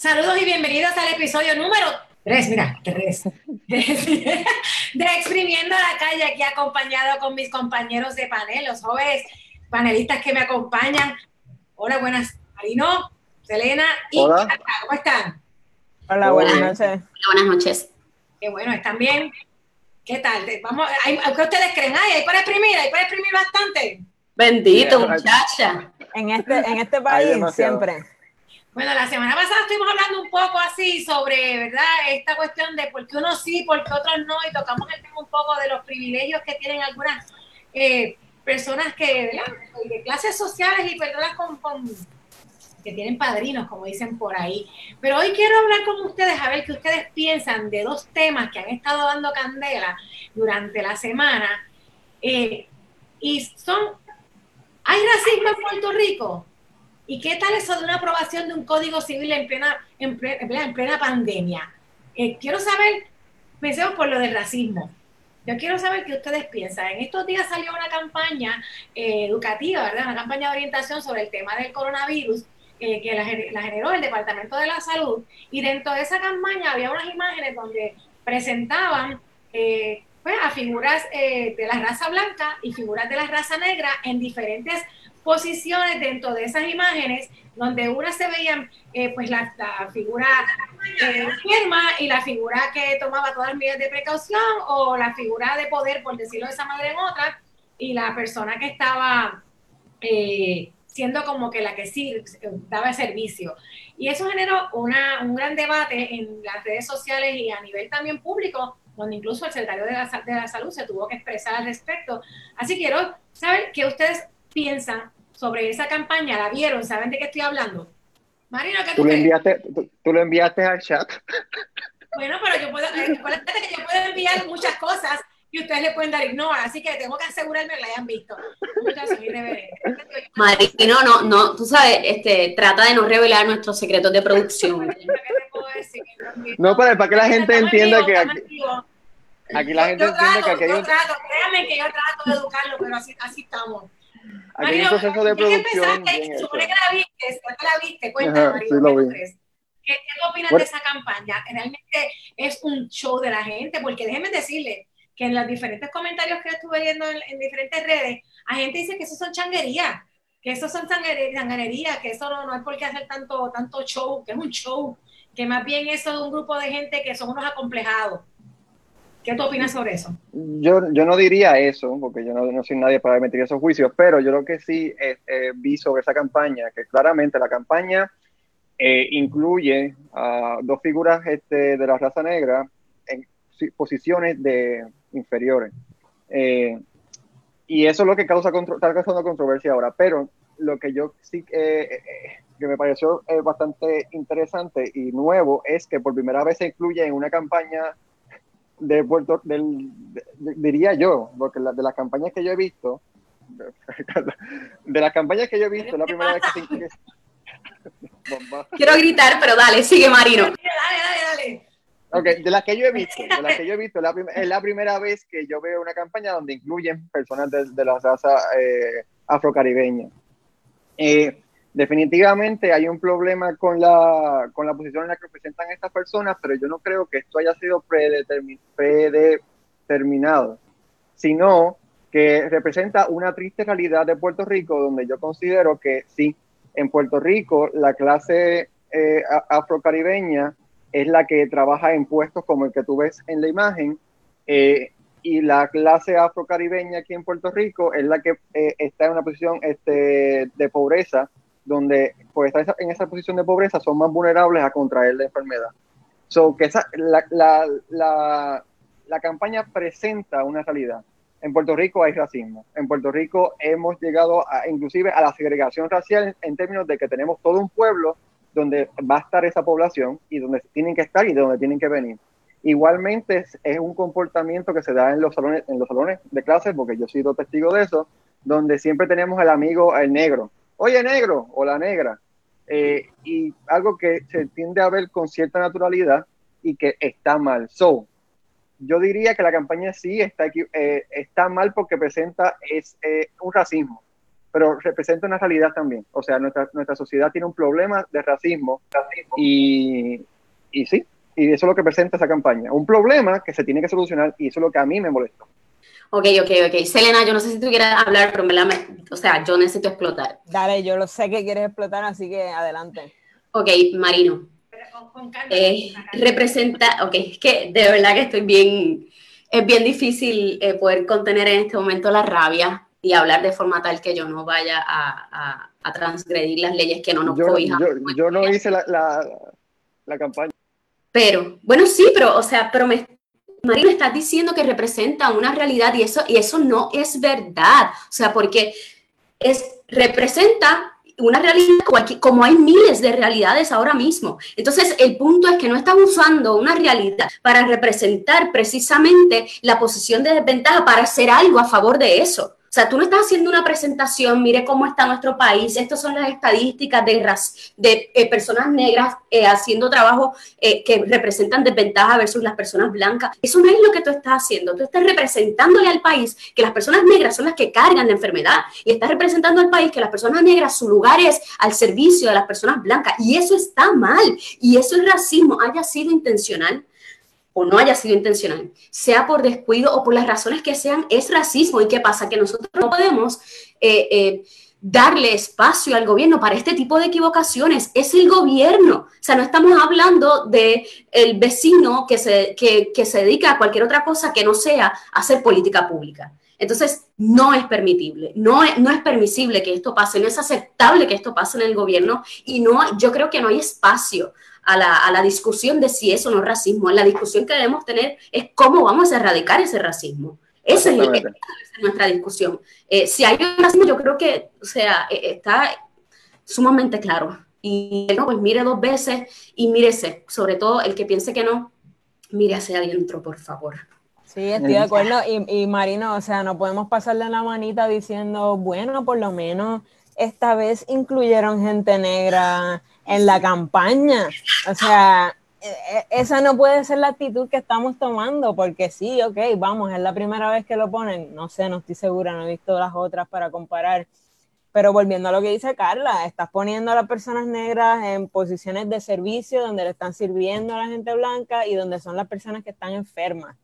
Saludos y bienvenidos al episodio número 3, mira, 3, de, Exprimiendo la Calle, aquí acompañado con mis compañeros de panel, los jóvenes panelistas que me acompañan. Hola, buenas, Marino, Selena y Hola. ¿cómo están? Hola, buenas noches. Buenas noches. Qué bueno, ¿están bien? ¿Qué tal? Vamos, ¿hay, ¿Qué ustedes creen? Ay, hay para exprimir, hay para exprimir bastante. Bendito, muchacha. En este, en este país siempre. Bueno, la semana pasada estuvimos hablando un poco así sobre, ¿verdad? Esta cuestión de por qué unos sí, por qué otros no, y tocamos el tema un poco de los privilegios que tienen algunas eh, personas que. De clases sociales y personas con, con- que tienen padrinos, como dicen por ahí. Pero hoy quiero hablar con ustedes, a ver qué ustedes piensan de dos temas que han estado dando candela durante la semana. Eh, y son, ¿hay racismo en Puerto Rico? ¿Y qué tal eso de una aprobación de un código civil en plena, en ple- en plena, en plena pandemia? Eh, quiero saber, pensemos por lo del racismo. Yo quiero saber qué ustedes piensan. En estos días salió una campaña eh, educativa, ¿verdad? Una campaña de orientación sobre el tema del coronavirus eh, que la, gener- la generó el Departamento de la Salud. Y dentro de esa campaña había unas imágenes donde presentaban pues, a figuras de la raza blanca y figuras de la raza negra en diferentes posiciones dentro de esas imágenes, donde una se veían eh, pues la, la figura eh, enferma y la figura que tomaba todas las medidas de precaución, o la figura de poder, por decirlo de esa manera en otra, y la persona que estaba eh, siendo como que la que sí eh, daba servicio. Y eso generó una, un gran debate en las redes sociales y a nivel también público, donde incluso el secretario de la, de la Salud se tuvo que expresar al respecto. Así quiero saber qué ustedes piensan sobre esa campaña. ¿La vieron? ¿Saben de qué estoy hablando? Marino, ¿qué tú Tú lo enviaste, tú, tú lo enviaste al chat. Bueno, pero yo puedo, eh, que yo puedo enviar muchas cosas y ustedes le pueden dar ignore, así que tengo que asegurarme que la hayan visto. Muchas soy irreverente. Marino, no, no, tú sabes, este, trata de no revelar nuestros secretos de producción. No, para- para que la gente Estamos entienda que aquí- la gente yo entiende trato, que aquí hay yo trato, créanme que yo trato de educarlo, pero así, así estamos. Aquí hay un proceso de que producción empezaste, bien supone que la viste, que la viste, cuéntame, Ajá, sí, lo ¿qué tú vi. ¿Qué, qué opinas Bueno. de esa campaña? ¿Realmente es un show de la gente? Porque déjenme decirle que en los diferentes comentarios que estuve viendo en, en diferentes redes, hay gente que dice que eso son changuerías, que eso son changanerías, que eso no, no es por qué hacer tanto, tanto show, que es un show, que más bien eso es un grupo de gente que son unos acomplejados. ¿Qué tú opinas sobre eso? Yo, yo no diría eso, porque yo no, no soy nadie para emitir esos juicios, pero yo lo que sí eh, eh, vi sobre esa campaña, que claramente la campaña eh, incluye a dos figuras este, de la raza negra en si- posiciones de inferiores. Y eso es lo que causa está causando controversia ahora. Pero lo que yo sí que me pareció bastante interesante y nuevo es que por primera vez se incluye en una campaña de Puerto, del, de- de- diría yo, porque la- de las campañas que yo he visto, de las campañas que yo he visto, es la primera vez que se incluye. Bomba. Quiero gritar, pero dale, sigue Marino. Dale, dale, dale. Ok, de las que yo he visto, de las que yo he visto, la es la primera vez que yo veo una campaña donde incluyen personas de, de la raza eh, afrocaribeña. Eh, definitivamente hay un problema con la, con la posición en la que presentan estas personas, pero yo no creo que esto haya sido predetermi- predeterminado, sino que representa una triste realidad de Puerto Rico, donde yo considero que sí, en Puerto Rico la clase eh, afrocaribeña es la que trabaja en puestos como el que tú ves en la imagen, eh, y la clase afrocaribeña aquí en Puerto Rico es la que eh, está en una posición este, de pobreza, donde por estar esa- en esa posición de pobreza son más vulnerables a contraer la enfermedad. So, que esa, la, la, la, campaña presenta una realidad. En Puerto Rico hay racismo. En Puerto Rico hemos llegado a, inclusive a la segregación racial en términos de que tenemos todo un pueblo donde va a estar esa población y donde tienen que estar y de donde tienen que venir. Igualmente es, es un comportamiento que se da en los salones, en los salones de clases, porque yo he sido testigo de eso, donde siempre tenemos el amigo, el negro. Oye, negro o la negra. Eh, y algo que se tiende a ver con cierta naturalidad y que está mal. So, yo diría que la campaña sí está, equi- eh, está mal porque presenta es, eh, un racismo. pero representa una realidad también. O sea, nuestra, nuestra sociedad tiene un problema de racismo, y, y sí, y eso es lo que presenta esa campaña. Un problema que se tiene que solucionar y eso es lo que a mí me molesta. Ok, ok, ok. Selena, yo no sé si tú quieres hablar, pero me la, o sea, yo necesito explotar. Dale, yo lo sé que quieres explotar, así que adelante. Ok, Marino. Eh, representa, ok, es que de verdad que estoy bien, es bien difícil eh, poder contener en este momento la rabia y hablar de forma tal que yo no vaya a, a, transgredir las leyes que no nos yo, cobijan. Yo, yo, no hice la, la, la, campaña. Pero, bueno, sí, pero, o sea, pero me, Marino, estás diciendo que representa una realidad y eso, y eso no es verdad. O sea, porque es, representa una realidad como hay miles de realidades ahora mismo. Entonces, el punto es que no están usando una realidad para representar precisamente la posición de desventaja para hacer algo a favor de eso. O sea, tú no estás haciendo una presentación, mire cómo está nuestro país, estas son las estadísticas de, de eh, personas negras eh, haciendo trabajo eh, que representan desventaja versus las personas blancas. Eso no es lo que tú estás haciendo. Tú estás representándole al país que las personas negras son las que cargan la enfermedad y estás representando al país que las personas negras, su lugar es al servicio de las personas blancas. Y eso está mal. Y eso es racismo, haya sido intencional o no haya sido intencional, sea por descuido o por las razones que sean, es racismo. ¿Y qué pasa? Que nosotros no podemos eh, eh, darle espacio al gobierno para este tipo de equivocaciones. Es el gobierno. O sea, no estamos hablando de el vecino que se, que, que se dedica a cualquier otra cosa que no sea hacer política pública. Entonces, no es permitible, no es, no es permisible que esto pase, no es aceptable que esto pase en el gobierno y no, yo creo que no hay espacio a la, a la, discusión de si eso no es racismo. La discusión que debemos tener es cómo vamos a erradicar ese racismo. Esa es, nuestra discusión. Eh, si hay un racismo, yo creo que, o sea, eh, está sumamente claro. Y no, pues mire dos veces y mírese, sobre todo el que piense que no, mire hacia adentro, por favor. Sí, estoy de acuerdo. Y, y Marino, o sea, no podemos pasarle la manita diciendo, bueno, por lo menos esta vez incluyeron gente negra en la campaña. O sea, e, e, esa no puede ser la actitud que estamos tomando, porque sí, ok, vamos, es la primera vez que lo ponen. No sé, no estoy segura, no he visto las otras para comparar. Pero volviendo a lo que dice Carla, estás poniendo a las personas negras en posiciones de servicio donde le están sirviendo a la gente blanca y donde son las personas que están enfermas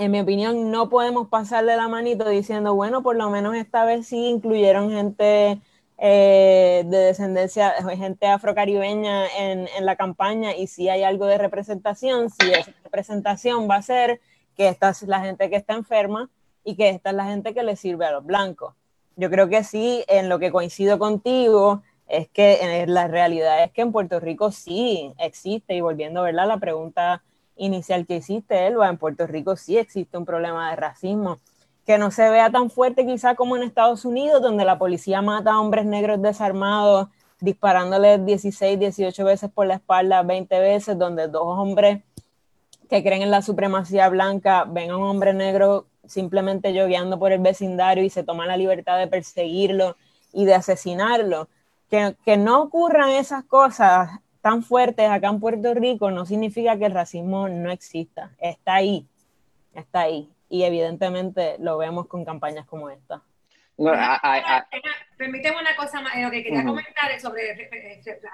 en mi opinión, no podemos pasarle la manito diciendo, bueno, por lo menos esta vez sí incluyeron gente eh, de descendencia, gente afrocaribeña en, en, la campaña y si hay algo de representación, si esa representación va a ser que esta es la gente que está enferma y que esta es la gente que le sirve a los blancos. Yo creo que sí, en lo que coincido contigo, es que en la realidad es que en Puerto Rico sí existe, y volviendo a la pregunta inicial que hiciste, Elba, en Puerto Rico sí existe un problema de racismo, que no se vea tan fuerte quizá como en Estados Unidos, donde la policía mata a hombres negros desarmados, disparándoles 16, 18 veces por la espalda, 20 veces, donde dos hombres que creen en la supremacía blanca ven a un hombre negro simplemente yogueando por el vecindario y se toman la libertad de perseguirlo y de asesinarlo. Que, que no ocurran esas cosas tan fuertes acá en Puerto Rico no significa que el racismo no exista. Está ahí, está ahí. Y evidentemente lo vemos con campañas como esta. Permíteme una cosa más, lo que quería comentar sobre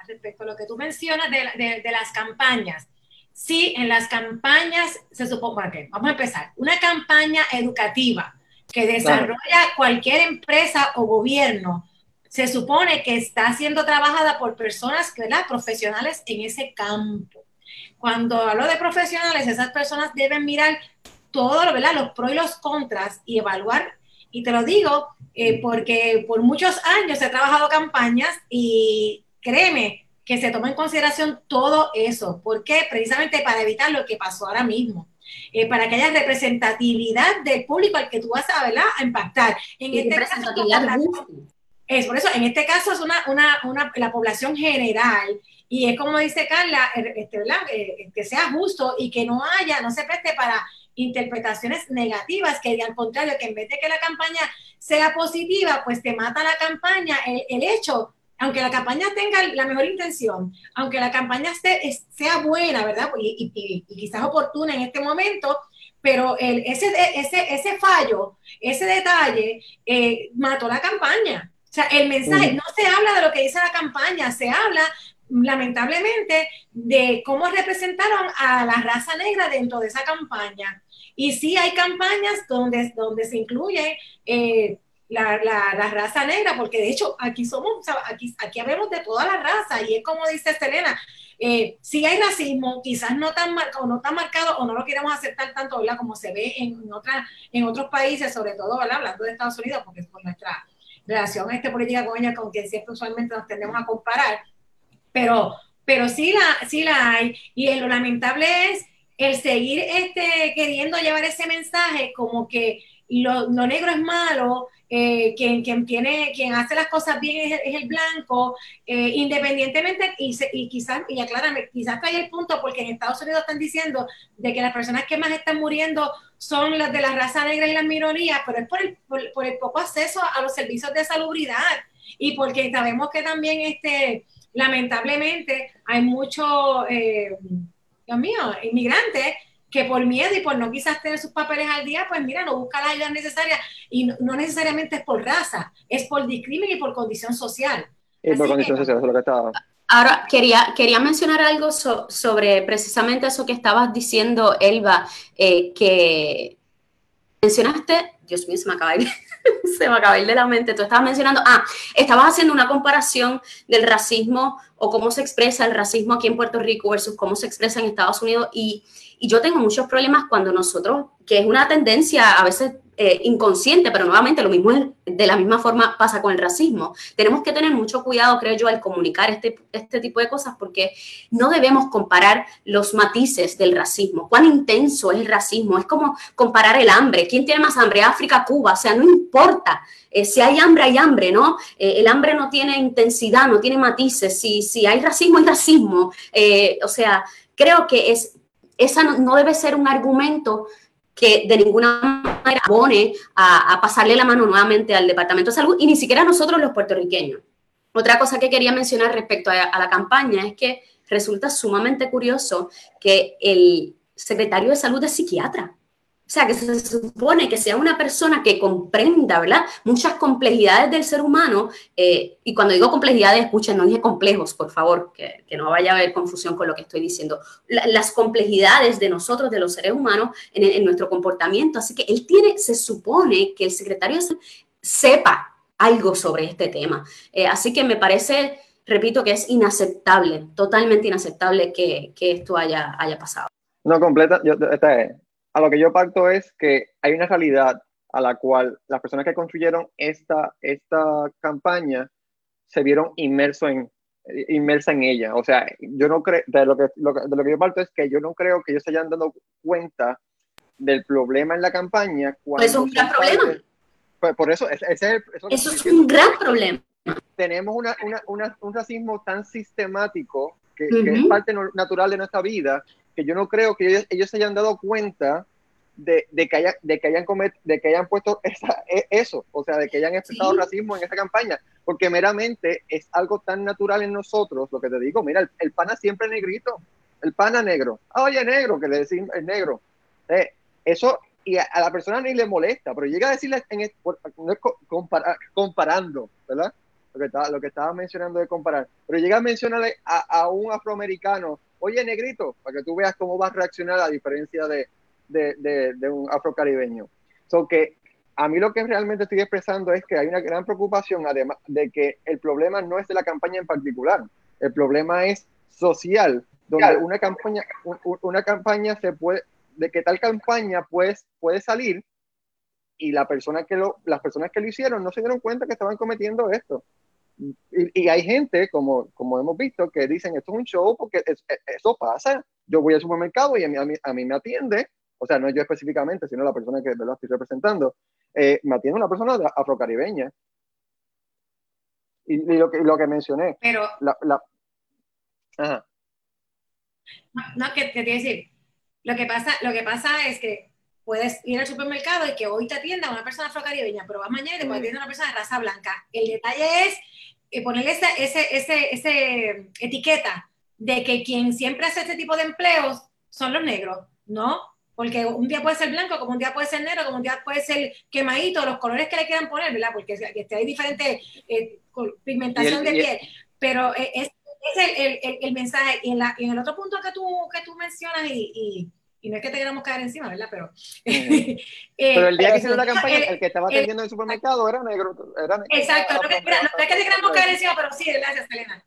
respecto a lo que tú mencionas de, de, las campañas. Sí, en las campañas se supone, que vamos a empezar, una campaña educativa que desarrolla cualquier empresa o gobierno se supone que está siendo trabajada por personas, ¿verdad? Profesionales en ese campo. Cuando hablo de profesionales, esas personas deben mirar todo, ¿verdad? Los pros y los contras y evaluar. Y te lo digo eh, porque por muchos años he trabajado campañas y créeme que se toma en consideración todo eso. ¿Por qué? Precisamente para evitar lo que pasó ahora mismo. Eh, para que haya representatividad del público al que tú vas a, ¿verdad? a impactar. En este caso, es por eso, en este caso es una, una, una, la población general y es como dice Carla, er, este, eh, que sea justo y que no haya, no se preste para interpretaciones negativas, que al contrario, que en vez de que la campaña sea positiva, pues te mata la campaña, el, el hecho, aunque la campaña tenga la mejor intención, aunque la campaña esté, sea buena, ¿verdad? Y, y, y, quizás oportuna en este momento, pero el, ese, ese, ese fallo, ese detalle, eh, mató la campaña. O sea, el mensaje, no se habla de lo que dice la campaña, se habla lamentablemente de cómo representaron a la raza negra dentro de esa campaña. Y sí hay campañas donde, donde se incluye eh, la, la, raza negra, porque de hecho aquí somos, aquí, aquí hablamos de toda la raza y es como dice Selena, eh, si hay racismo, quizás no tan marcado, no tan marcado o no lo queremos aceptar tanto, ¿verdad? Como se ve en, otras, en otros países, sobre todo. Hablando de Estados Unidos, porque es por nuestra relación este, política con con quien siempre usualmente nos tendemos a comparar, pero, pero sí, la, sí la hay. Y lo lamentable es el seguir este, queriendo llevar ese mensaje como que lo, lo negro es malo, eh, quien, quien, tiene, quien hace las cosas bien es, el blanco, eh, independientemente, y, y quizás, y aclárame, quizás hay el punto, porque en Estados Unidos están diciendo de que las personas que más están muriendo son las de la raza negra y las minorías, pero es por el, por, el poco acceso a los servicios de salubridad y porque sabemos que también, este, lamentablemente, hay muchos, eh, Dios mío, inmigrantes que por miedo y por no quizás tener sus papeles al día, pues mira, no busca la ayuda necesaria y no, necesariamente es por raza, es por discrimen y por condición social. Y por condición social, eso es lo que estaba. Ahora, quería, quería mencionar algo sobre precisamente eso que estabas diciendo, Elba, eh, que mencionaste, Dios mío, se me acaba de ir, se me acaba de ir de la mente, tú estabas mencionando, ah, estabas haciendo una comparación del racismo o cómo se expresa el racismo aquí en Puerto Rico versus cómo se expresa en Estados Unidos. Y y yo tengo muchos problemas cuando nosotros, que es una tendencia a veces eh, inconsciente, pero nuevamente lo mismo de la misma forma pasa con el racismo. Tenemos que tener mucho cuidado, creo yo, al comunicar este, este tipo de cosas porque no debemos comparar los matices del racismo. Cuán intenso es el racismo. Es como comparar el hambre. ¿Quién tiene más hambre? África, Cuba. O sea, no importa. Eh, si hay hambre, hay hambre, ¿no? Eh, el hambre no tiene intensidad, no tiene matices. Si, si hay racismo, hay racismo. o sea, creo que es esa no, debe ser un argumento que de ninguna manera abone a, pasarle la mano nuevamente al Departamento de Salud y ni siquiera a nosotros los puertorriqueños. Otra cosa que quería mencionar respecto a la campaña es que resulta sumamente curioso que el secretario de Salud es psiquiatra. O sea, que se supone que sea una persona que comprenda, ¿verdad? Muchas complejidades del ser humano. Eh, y cuando digo complejidades, escuchen, no dije complejos, por favor, que, no vaya a haber confusión con lo que estoy diciendo. las complejidades de nosotros, de los seres humanos, en, nuestro comportamiento. Así que él tiene, se supone que el secretario sepa algo sobre este tema. Eh, así que me parece, repito, que es inaceptable, totalmente inaceptable que, esto haya, haya pasado. No, completa, yo, esta es a lo que yo pacto es que hay una realidad a la cual las personas que construyeron esta, esta campaña se vieron inmersos en, inmersa en ella. O sea, yo no creo, de lo, que, de lo que yo parto es que yo no creo que ellos se hayan dado cuenta del problema en la campaña. Eso es un gran problema. Pues, por eso, ese, eso, eso es un gran problema. Tenemos una, una, un racismo tan sistemático que, que, es parte natural de nuestra vida que yo no creo que ellos, se hayan dado cuenta de, de, que, haya, de, que, hayan comet, de que hayan puesto esa, e, eso, o sea, de que hayan expresado racismo en esta campaña, porque meramente es algo tan natural en nosotros, lo que te digo, mira, el, pana siempre negrito, el pana negro, ah, oye, negro, que le decimos el negro, eh, eso, y a, la persona ni le molesta, pero llega a decirle, en, comparando, ¿verdad? Lo que, estaba, lo que estaba mencionando de comparar, pero llega a mencionarle a, a un afroamericano, oye, negrito, para que tú veas cómo va a reaccionar a diferencia de, de, de, un afrocaribeño. So que a mí lo que realmente estoy expresando es que hay una gran preocupación, además de que el problema no es de la campaña en particular, el problema es social, donde una campaña, una campaña se puede, de que tal campaña pues, puede salir y la persona que lo, las personas que lo hicieron no se dieron cuenta que estaban cometiendo esto. Y, hay gente, como, como hemos visto, que dicen, esto es un show porque eso pasa. Yo voy al supermercado y a mí, a, mí, me atiende, o sea, no yo específicamente, sino la persona que lo estoy representando, eh, me atiende una persona afrocaribeña. Y, lo, que, lo que mencioné. Pero... La, la, ajá. No, que, te decir, lo que, pasa, lo que pasa es que puedes ir al supermercado y que hoy te atienda una persona afrocaribeña, pero vas mañana y te puede atender una persona de raza blanca. El detalle es eh, ponerle esa ese, ese, ese etiqueta de que quien siempre hace este tipo de empleos son los negros, ¿no? porque un día puede ser blanco, como un día puede ser negro, como un día puede ser quemadito, los colores que le quieran poner, ¿verdad? Porque hay diferentes eh, pigmentación de piel, pero eh, es, es el, el, mensaje. Y en, la, en el otro punto que tú, que tú mencionas, y, y, no es que te queramos caer encima, ¿verdad? Pero, eh, pero el día que hicieron la campaña, el, que estaba atendiendo en el supermercado era negro. Era negro exacto, no, es que te queramos caer encima, pero sí, gracias, Elena.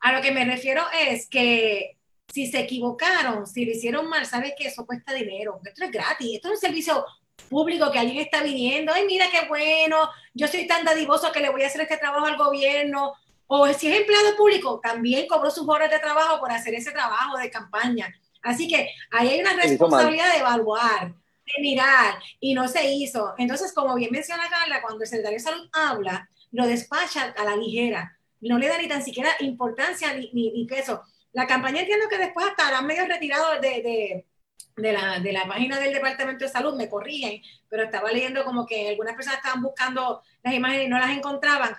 A lo que me refiero es que si se equivocaron, si lo hicieron mal, sabes que eso cuesta dinero. Esto es gratis, esto es un servicio público que alguien está viniendo, ay, mira qué bueno, yo soy tan dadivoso que le voy a hacer este trabajo al gobierno. O si es empleado público, también cobró sus horas de trabajo por hacer ese trabajo de campaña. Así que ahí hay una responsabilidad de evaluar, de mirar, y no se hizo. Entonces, como bien menciona Carla, cuando el secretario de salud habla, lo despacha a la ligera, no le da ni tan siquiera importancia ni, ni peso. La campaña entiendo que después estarán medio retirados de, de, la, de, la, página del Departamento de Salud, me corrigen, pero estaba leyendo como que algunas personas estaban buscando las imágenes y no las encontraban.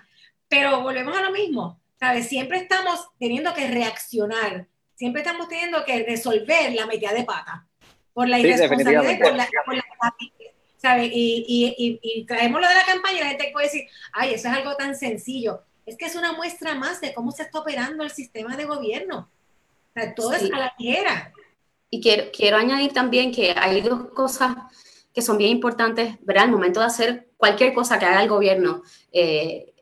Pero volvemos a lo mismo, ¿sabes? Siempre estamos teniendo que reaccionar, siempre estamos teniendo que resolver la metida de pata por la irresponsabilidad y por la, por la ¿sabes? Y, y, y, traemos lo de la campaña y la gente puede decir, ay, eso es algo tan sencillo. Es que es una muestra más de cómo se está operando el sistema de gobierno todo es a la tierra. Y quiero, quiero añadir también que hay dos cosas que son bien importantes, ¿verdad? Al momento de hacer cualquier cosa que haga el gobierno, eh,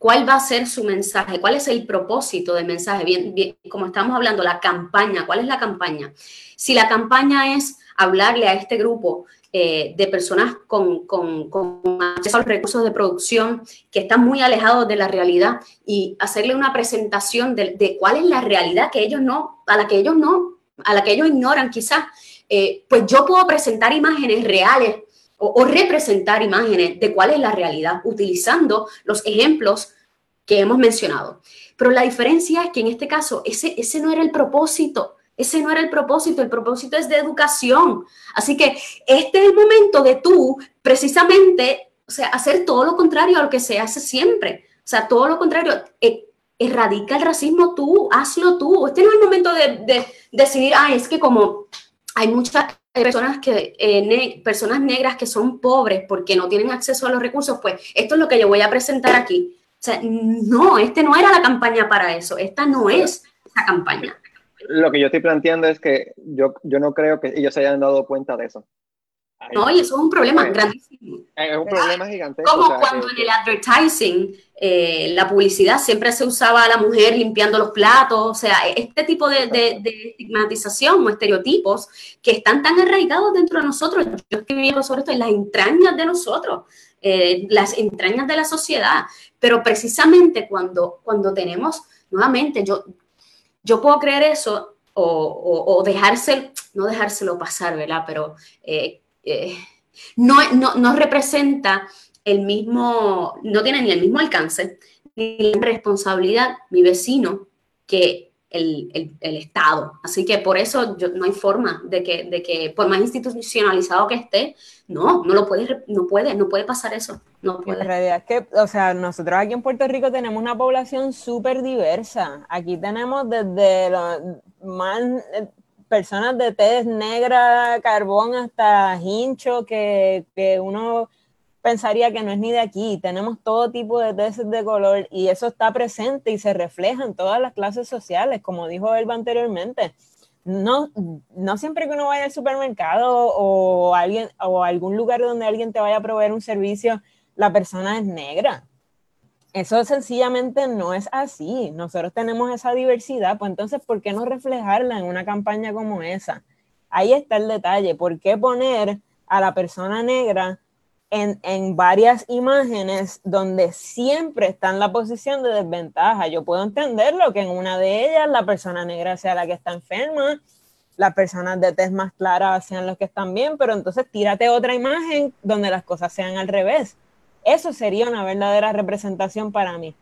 ¿cuál va a ser su mensaje? ¿Cuál es el propósito del mensaje? Bien, bien, como estamos hablando, la campaña, ¿cuál es la campaña? Si la campaña es hablarle a este grupo eh, de personas con, con, acceso a los recursos de producción que están muy alejados de la realidad y hacerle una presentación de, de, cuál es la realidad que ellos no, a la que ellos no, a la que ellos ignoran quizás, eh, pues yo puedo presentar imágenes reales o, representar imágenes de cuál es la realidad utilizando los ejemplos que hemos mencionado. Pero la diferencia es que en este caso ese, ese no era el propósito. Ese no era el propósito, el propósito es de educación. Así que este es el momento de tú, precisamente, o sea, hacer todo lo contrario a lo que se hace siempre. O sea, todo lo contrario, eh, erradica el racismo tú, hazlo tú. Este no es el momento de, decidir, ah, es que como hay muchas personas que eh, personas negras que son pobres porque no tienen acceso a los recursos, pues esto es lo que yo voy a presentar aquí. O sea, no, este no era la campaña para eso, esta no es esa campaña lo que yo estoy planteando es que yo, yo no creo que ellos se hayan dado cuenta de eso. No, y eso es un problema grandísimo. Es un problema gigantesco. Como cuando en el advertising, eh, la publicidad siempre se usaba a la mujer limpiando los platos, o sea, este tipo de, de, estigmatización o estereotipos que están tan arraigados dentro de nosotros. Yo escribí sobre esto en las entrañas de nosotros, eh, las entrañas de la sociedad, pero precisamente cuando, cuando tenemos, nuevamente, yo, yo puedo creer eso o, dejárselo, no dejárselo pasar, ¿verdad? Pero eh, eh, no, no, representa el mismo, no tiene ni el mismo alcance ni la responsabilidad mi vecino que el, Estado. Así que por eso no hay forma de que, de que, por más institucionalizado que esté, no, no lo puede, no puede, no puede pasar eso. No puede. La realidad es que, o sea, nosotros aquí en Puerto Rico tenemos una población súper diversa. Aquí tenemos desde los más personas de tez negra, carbón, hasta hincho, que, que uno pensaría que no es ni de aquí. Tenemos todo tipo de tesis de color y eso está presente y se refleja en todas las clases sociales, como dijo Elba anteriormente. No, no siempre que uno vaya al supermercado o, alguien, o algún lugar donde alguien te vaya a proveer un servicio, la persona es negra. Eso sencillamente no es así. Nosotros tenemos esa diversidad, pues entonces, ¿por qué no reflejarla en una campaña como esa? Ahí está el detalle. ¿Por qué poner a la persona negra en, varias imágenes donde siempre está en la posición de desventaja. Yo puedo entenderlo que en una de ellas la persona negra sea la que está enferma, las personas de tez más clara sean los que están bien, pero entonces tírate otra imagen donde las cosas sean al revés. Eso sería una verdadera representación para mí.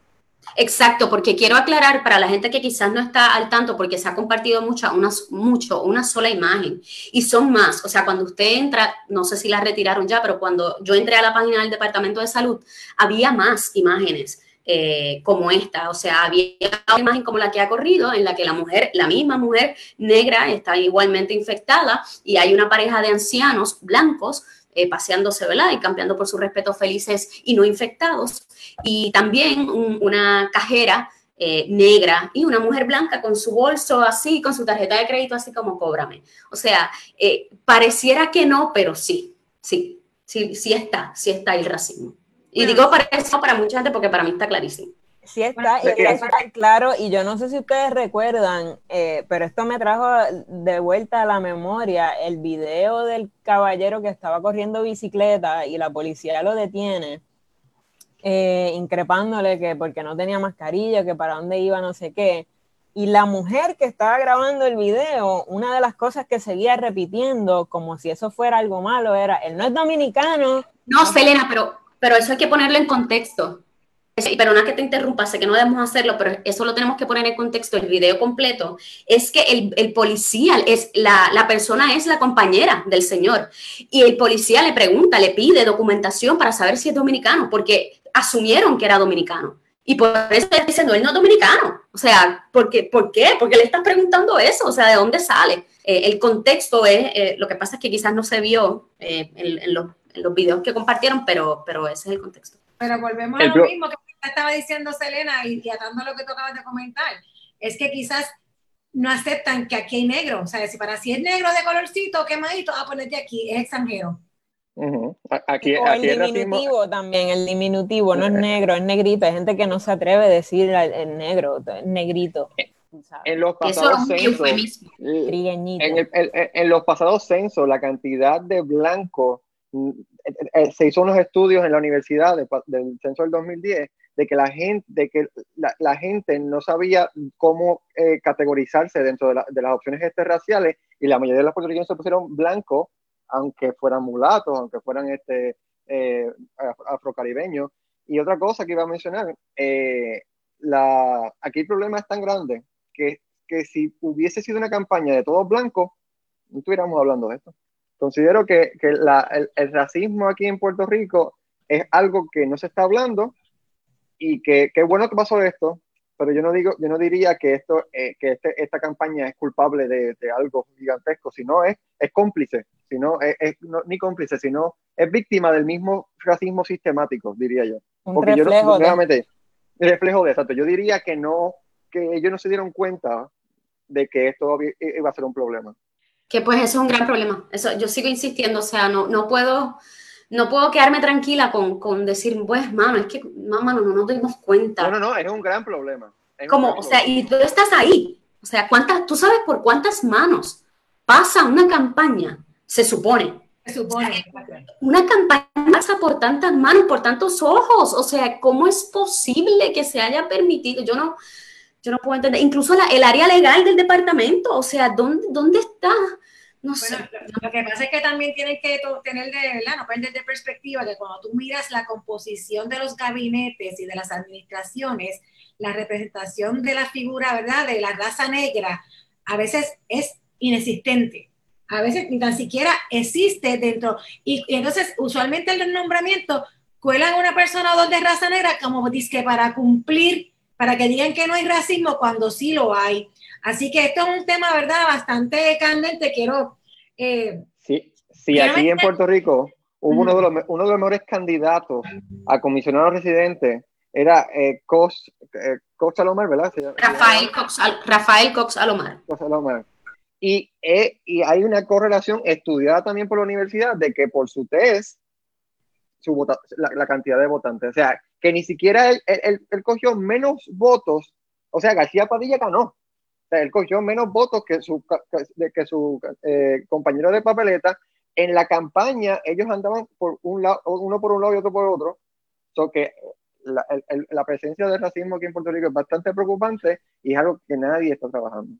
Exacto, porque quiero aclarar para la gente que quizás no está al tanto, porque se ha compartido mucha, una, mucho una sola imagen y son más. O sea, cuando usted entra, no sé si la retiraron ya, pero cuando yo entré a la página del Departamento de Salud, había más imágenes. eh, como esta. O sea, había una imagen como la que ha corrido, en la que la mujer, la misma mujer negra, está igualmente infectada y hay una pareja de ancianos blancos eh, paseándose, ¿verdad? Y campeando por sus respetos felices y no infectados. Y también una cajera eh, negra y una mujer blanca con su bolso así, con su tarjeta de crédito así como cóbrame. O sea, pareciera que no, pero sí, sí, sí, sí está, sí está el racismo. Y digo para eso para mucha gente porque para mí está clarísimo. Sí está, está claro, y yo no sé si ustedes recuerdan, eh, pero esto me trajo de vuelta a la memoria el video del caballero que estaba corriendo bicicleta y la policía lo detiene, eh, increpándole que porque no tenía mascarilla, que para dónde iba, no sé qué. Y la mujer que estaba grabando el video, una de las cosas que seguía repitiendo, como si eso fuera algo malo, era, él no es dominicano. No, Selena, pero pero eso hay que ponerlo en contexto. Y perdona que te interrumpa, sé que no debemos hacerlo, pero eso lo tenemos que poner en contexto, el video completo. Es que el, el policía, es, la, la, persona es la compañera del señor. Y el policía le pregunta, le pide documentación para saber si es dominicano, porque asumieron que era dominicano. Y por eso está diciendo, él no es dominicano. O sea, ¿por qué? ¿Por qué? Porque le están preguntando eso, o sea, ¿de dónde sale? Eh, el contexto es, eh, lo que pasa es que quizás no se vio eh, en, en, los los videos que compartieron, pero, pero ese es el contexto. Pero volvemos a lo mismo que estaba diciendo Selena y, y atando lo que tú acabas de comentar, es que quizás no aceptan que aquí hay negro, o sea, si para si es negro de colorcito, quemadito, ah, ponete aquí, es extranjero. Aquí, o el diminutivo también, el diminutivo, no es negro, es negrito. Hay gente que no se atreve a decir el negro, negrito. En los pasados censos, en, en, los pasados censos, la cantidad de blancos Mm, eh, eh, se hizo unos estudios en la universidad del censo del 2010 de que la gente, de que la, gente no sabía cómo eh, categorizarse dentro de, las opciones este raciales y la mayoría de los puertorriqueños se pusieron blancos, aunque fueran mulatos, aunque fueran este, afrocaribeños. Y otra cosa que iba a mencionar, la, aquí el problema es tan grande que, que si hubiese sido una campaña de todos blancos, no estuviéramos hablando de esto. Considero que, que la, el, racismo aquí en Puerto Rico es algo que no se está hablando y que qué bueno que pasó esto, pero yo no digo, yo no diría que esto, eh, que este, esta campaña es culpable de, de, algo gigantesco, sino es, es cómplice, sino es, es no, ni cómplice, sino es víctima del mismo racismo sistemático, diría yo. Un Porque reflejo yo nuevamente, reflejo de exacto. Yo diría que no, que ellos no se dieron cuenta de que esto iba a ser un problema que pues eso es un gran problema. Eso, yo sigo insistiendo, o sea, no, no puedo no puedo quedarme tranquila con, con decir, pues, mano, es que, mamá, no, no nos dimos cuenta. No, no, no, es un gran problema. Como, o sea, y tú estás ahí. O sea, ¿cuántas, tú sabes por cuántas manos pasa una campaña, se supone. Se supone. una campaña pasa por tantas manos, por tantos ojos. O sea, ¿cómo es posible que se haya permitido? Yo no, yo no puedo entender. Incluso la, el área legal del departamento, o sea, ¿dónde, dónde está? No sé. Lo, que pasa es que también tienes que tener de, ¿verdad? No perder de perspectiva que cuando tú miras la composición de los gabinetes y de las administraciones, la representación de la figura, ¿verdad? De la raza negra, a veces es inexistente. A veces ni tan siquiera existe dentro. Y, y entonces, usualmente el nombramiento cuelan a una persona o dos de raza negra como dice para cumplir para que digan que no hay racismo cuando sí lo hay. Así que esto es un tema, ¿verdad?, bastante candente. Quiero... Eh, sí, sí aquí en Puerto Rico hubo uno de, los, uno de los mejores candidatos a comisionado residente, era eh, Cox, eh, Cox Alomar, ¿verdad? Rafael Cox, Rafael Cox Alomar. Cox Alomar. Y, eh, y, hay una correlación estudiada también por la universidad de que por su test, su la, la, cantidad de votantes, o sea, que ni siquiera él, él, cogió menos votos, o sea, García Padilla ganó, sea, él cogió menos votos que su, que, su eh, compañero de papeleta. En la campaña ellos andaban por un lado, uno por un lado y otro por otro, so que la, la presencia del racismo aquí en Puerto Rico es bastante preocupante y es algo que nadie está trabajando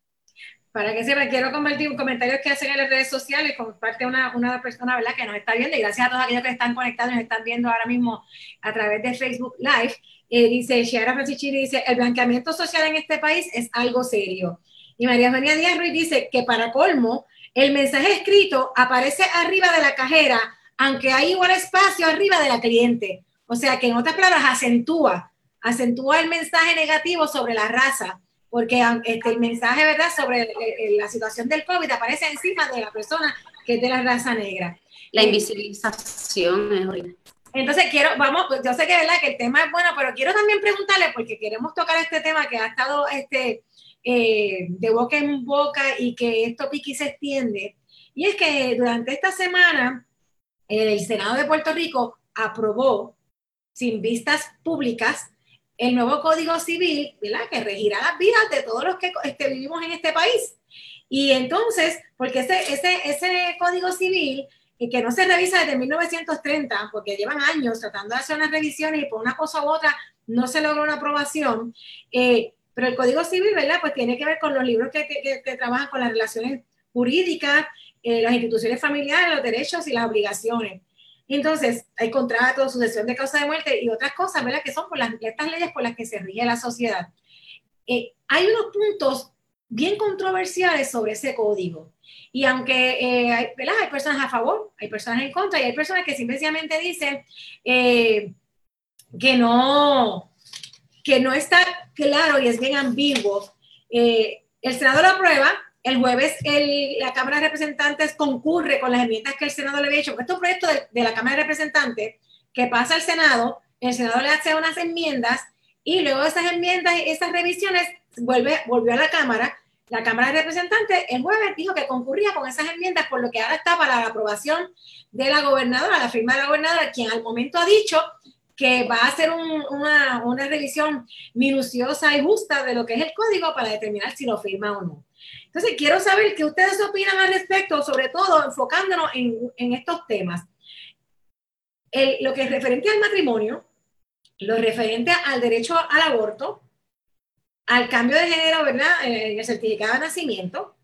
para que sepan, quiero convertir comentarios que hacen en las redes sociales, comparte una, una persona ¿verdad? que nos está viendo y gracias a todos aquellos que están conectados y nos están viendo ahora mismo a través de Facebook Live. Eh, dice Shiara Francischini, dice, el blanqueamiento social en este país es algo serio. Y María Eugenia Díaz Ruiz dice que para colmo, el mensaje escrito aparece arriba de la cajera, aunque hay igual espacio arriba de la cliente. O sea que en otras palabras acentúa acentúa el mensaje negativo sobre la raza, porque este, el mensaje, ¿verdad?, sobre la situación del COVID aparece encima de la persona que es de la raza negra. La invisibilización es horrible. Entonces quiero, vamos, pues, yo sé que verdad que el tema es bueno, pero quiero también preguntarle, porque queremos tocar este tema que ha estado este, eh, de boca en boca y que esto pique y se extiende. Y es que durante esta semana el Senado de Puerto Rico aprobó, sin vistas públicas, el nuevo Código Civil, ¿verdad? Que regirá las vidas de todos los que este, vivimos en este país. Y entonces, porque ese, ese, ese Código Civil y que no se revisa desde 1930, porque llevan años tratando de hacer unas revisiones y por una cosa u otra no se logró una aprobación. Eh, pero el Código Civil, ¿verdad? Pues tiene que ver con los libros que, que, trabajan con las relaciones jurídicas, eh, las instituciones familiares, los derechos y las obligaciones. Entonces, hay contratos, sucesión de causa de muerte y otras cosas, ¿verdad? Que son por las, estas leyes por las que se rige la sociedad. Eh, hay unos puntos bien controversiales sobre ese código. Y aunque eh, hay, personas a favor, hay personas en contra y hay personas que simplemente dicen eh, que, no, que no está claro y es bien ambiguo. Eh, el Senado lo aprueba, el jueves la Cámara de Representantes concurre con las enmiendas que el Senado le había hecho. Este proyecto de, de la Cámara de Representantes que pasa al Senado, el Senado le hace unas enmiendas y luego esas enmiendas, esas revisiones, vuelve, volvió a la Cámara la Cámara de Representantes el jueves dijo que concurría con esas enmiendas, por lo que ahora está para la aprobación de la gobernadora, la firma de la gobernadora, quien al momento ha dicho que va a hacer una, una, revisión minuciosa y justa de lo que es el código para determinar si lo firma o no. Entonces, quiero saber qué ustedes opinan al respecto, sobre todo enfocándonos en, en estos temas. lo que es referente al matrimonio, lo referente al derecho al aborto, al cambio de género, ¿verdad? Eh, el certificado de nacimiento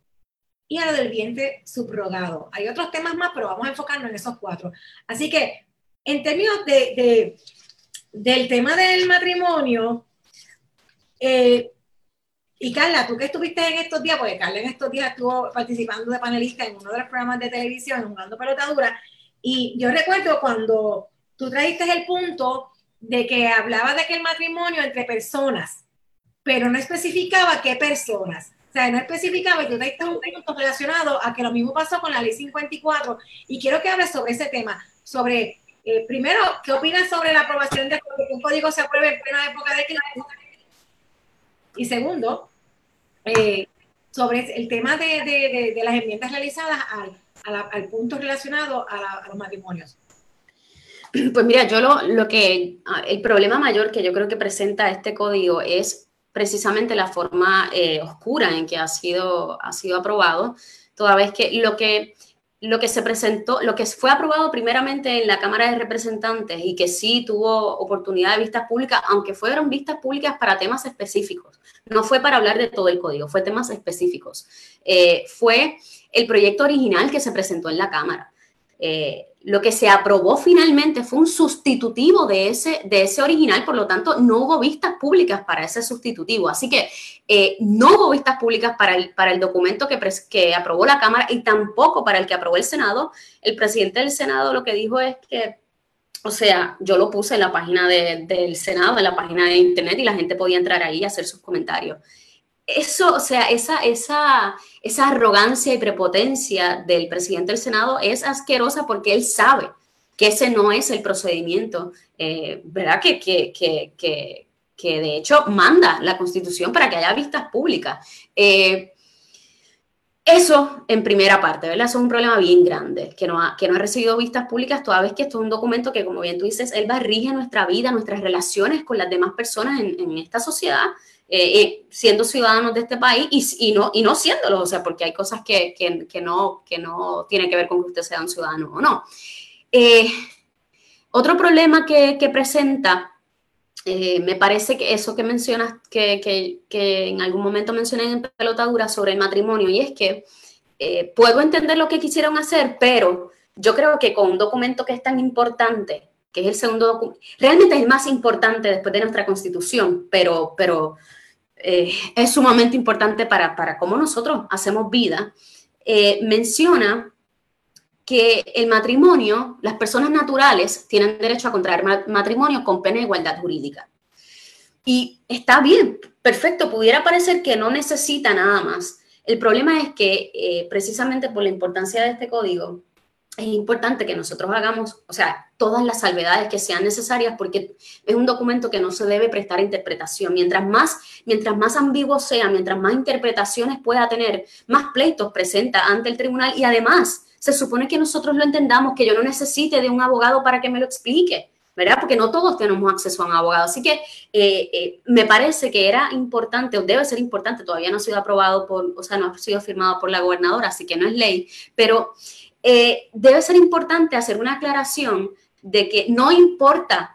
y a lo del vientre subrogado. Hay otros temas más, pero vamos a enfocarnos en esos cuatro. Así que, en términos de, del tema del matrimonio, eh, y Carla, tú que estuviste en estos días, porque Carla en estos días estuvo participando de panelista en uno de los programas de televisión, jugando pelotadura, y yo recuerdo cuando tú trajiste el punto de que hablaba de que el matrimonio entre personas pero no especificaba qué personas. O sea, no especificaba, y tú te un punto relacionado a que lo mismo pasó con la ley 54, y quiero que hables sobre ese tema, sobre, eh, primero, ¿qué opinas sobre la aprobación de que un código se apruebe en plena época de crisis? Y segundo, eh, sobre el tema de, de, las enmiendas realizadas al, al punto relacionado a, los matrimonios. Pues mira, yo lo, lo, que, ah, el problema mayor que yo creo que presenta este código es precisamente la forma eh, oscura en que ha sido, ha sido aprobado, toda vez que lo que lo que se presentó, lo que fue aprobado primeramente en la Cámara de Representantes y que sí tuvo oportunidad de vistas públicas, aunque fueron vistas públicas para temas específicos, no fue para hablar de todo el código, fue temas específicos. Eh, fue el proyecto original que se presentó en la Cámara. Eh, lo que se aprobó finalmente fue un sustitutivo de ese, de ese original, por lo tanto, no hubo vistas públicas para ese sustitutivo. Así que eh, no hubo vistas públicas para el, para el documento que, que aprobó la Cámara y tampoco para el que aprobó el Senado. El presidente del Senado lo que dijo es que, o sea, yo lo puse en la página del Senado, en la página de Internet, y la gente podía entrar ahí y hacer sus comentarios eso, o sea, esa, esa, esa arrogancia y prepotencia del presidente del Senado es asquerosa porque él sabe que ese no es el procedimiento, eh, ¿verdad? Que, que, que, que, de hecho manda la Constitución para que haya vistas públicas. Eh, eso en primera parte, ¿verdad? Eso es un problema bien grande, que no, ha, que no ha recibido vistas públicas, toda vez que esto es un documento que, como bien tú dices, él va rige nuestra vida, nuestras relaciones con las demás personas en esta sociedad eh, eh, siendo ciudadanos de este país y, no, y no siéndolo, o sea, porque hay cosas que, que, no, que no tienen que ver con que usted sea un ciudadano o no. Eh, otro problema que, que presenta, me parece que eso que mencionas, que, que, en algún momento mencioné en pelotadura sobre el matrimonio, y es que puedo entender lo que quisieron hacer, pero yo creo que con un documento que es tan importante, que es el segundo documento, realmente es el más importante después de nuestra constitución, pero, pero eh, es sumamente importante para, para, cómo nosotros hacemos vida, eh, menciona que el matrimonio, las personas naturales tienen derecho a contraer matrimonio con pena de igualdad jurídica. Y está bien, perfecto, pudiera parecer que no necesita nada más. El problema es que eh, precisamente por la importancia de este código, es importante que nosotros hagamos, o sea, todas las salvedades que sean necesarias porque es un documento que no se debe prestar interpretación. Mientras más, mientras más ambiguo sea, mientras más interpretaciones pueda tener, más pleitos presenta ante el tribunal y además se supone que nosotros lo entendamos, que yo no necesite de un abogado para que me lo explique. ¿verdad? Porque no todos tenemos acceso a un abogado. Así que eh, eh, me parece que era importante, o debe ser importante, todavía no ha sido aprobado por, o sea, no ha sido firmado por la gobernadora, así que no es ley, pero eh, debe ser importante hacer una aclaración de que no importa,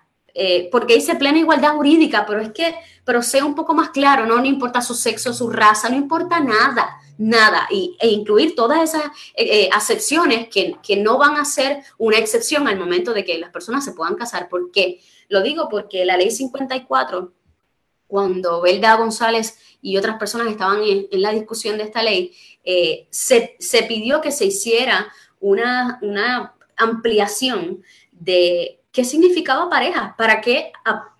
porque dice plena igualdad jurídica, pero es que, pero sea un poco más claro, ¿no? No importa su sexo, su raza, no importa nada nada y, e incluir todas esas eh, eh, acepciones que, que, no van a ser una excepción al momento de que las personas se puedan casar. ¿Por qué? Lo digo porque la ley 54, cuando Belda González y otras personas estaban en, la discusión de esta ley, eh, se, se, pidió que se hiciera una, una ampliación de qué significaba pareja, para que,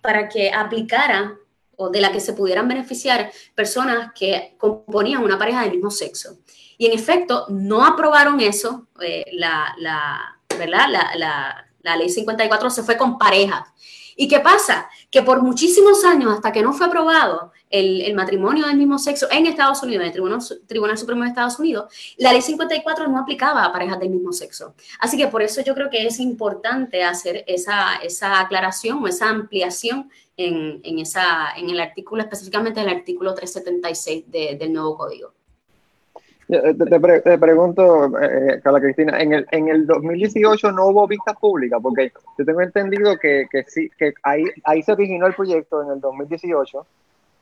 para que aplicara o de la que se pudieran beneficiar personas que componían una pareja del mismo sexo. Y en efecto, no aprobaron eso, eh, la, la, ¿verdad? La, la, ley 54 se fue con parejas. ¿Y qué pasa? Que por muchísimos años, hasta que no fue aprobado el, matrimonio del mismo sexo en Estados Unidos, en el Tribunal, Tribunal, Supremo de Estados Unidos, la ley 54 no aplicaba a parejas del mismo sexo. Así que por eso yo creo que es importante hacer esa, esa aclaración o esa ampliación en, en, esa, en el artículo, específicamente el artículo 376 del nuevo código. Te, te, pregunto, eh, Carla Cristina, en el, en el 2018 no hubo vistas públicas, porque yo tengo entendido que, que sí, que ahí, ahí se originó el proyecto en el 2018